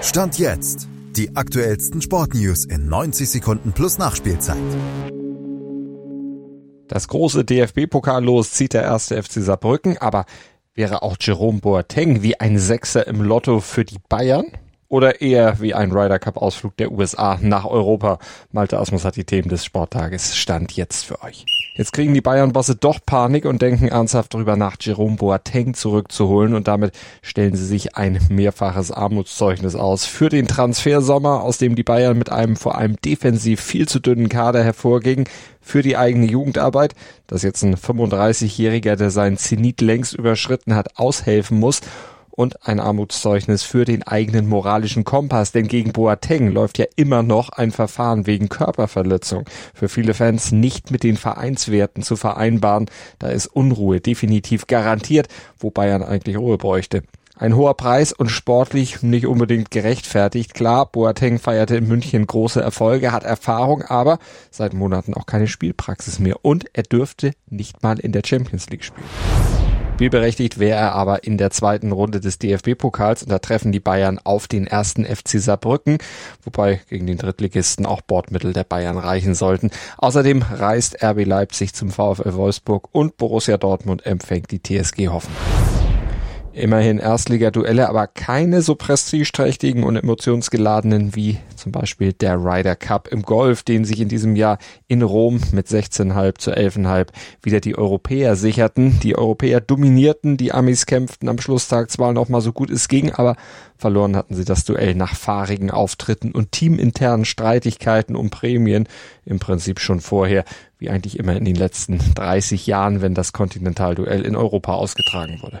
Stand jetzt. Die aktuellsten Sportnews in 90 Sekunden plus Nachspielzeit. Das große DFB-Pokal los zieht der erste FC Saarbrücken, aber wäre auch Jerome Boateng wie ein Sechser im Lotto für die Bayern? Oder eher wie ein Ryder Cup Ausflug der USA nach Europa? Malte Asmus hat die Themen des Sporttages Stand jetzt für euch. Jetzt kriegen die Bayern-Bosse doch Panik und denken ernsthaft darüber nach, Jerome Boateng zurückzuholen und damit stellen sie sich ein mehrfaches Armutszeugnis aus für den Transfersommer, aus dem die Bayern mit einem vor allem defensiv viel zu dünnen Kader hervorgingen, für die eigene Jugendarbeit, dass jetzt ein 35-Jähriger, der seinen Zenit längst überschritten hat, aushelfen muss und ein Armutszeugnis für den eigenen moralischen Kompass, denn gegen Boateng läuft ja immer noch ein Verfahren wegen Körperverletzung. Für viele Fans nicht mit den Vereinswerten zu vereinbaren, da ist Unruhe definitiv garantiert, wo Bayern eigentlich Ruhe bräuchte. Ein hoher Preis und sportlich nicht unbedingt gerechtfertigt. Klar, Boateng feierte in München große Erfolge, hat Erfahrung, aber seit Monaten auch keine Spielpraxis mehr und er dürfte nicht mal in der Champions League spielen. Spielberechtigt wäre er aber in der zweiten Runde des DFB-Pokals und da treffen die Bayern auf den ersten FC Saarbrücken, wobei gegen den Drittligisten auch Bordmittel der Bayern reichen sollten. Außerdem reist RB Leipzig zum VfL Wolfsburg und Borussia Dortmund empfängt die TSG Hoffenheim. Immerhin Erstliga-Duelle, aber keine so prestigeträchtigen und emotionsgeladenen wie zum Beispiel der Ryder Cup im Golf, den sich in diesem Jahr in Rom mit 16,5 zu 11,5 wieder die Europäer sicherten. Die Europäer dominierten, die Amis kämpften am Schlusstag zwar noch mal so gut es ging, aber verloren hatten sie das Duell nach fahrigen Auftritten und teaminternen Streitigkeiten um Prämien im Prinzip schon vorher, wie eigentlich immer in den letzten 30 Jahren, wenn das Kontinentalduell in Europa ausgetragen wurde.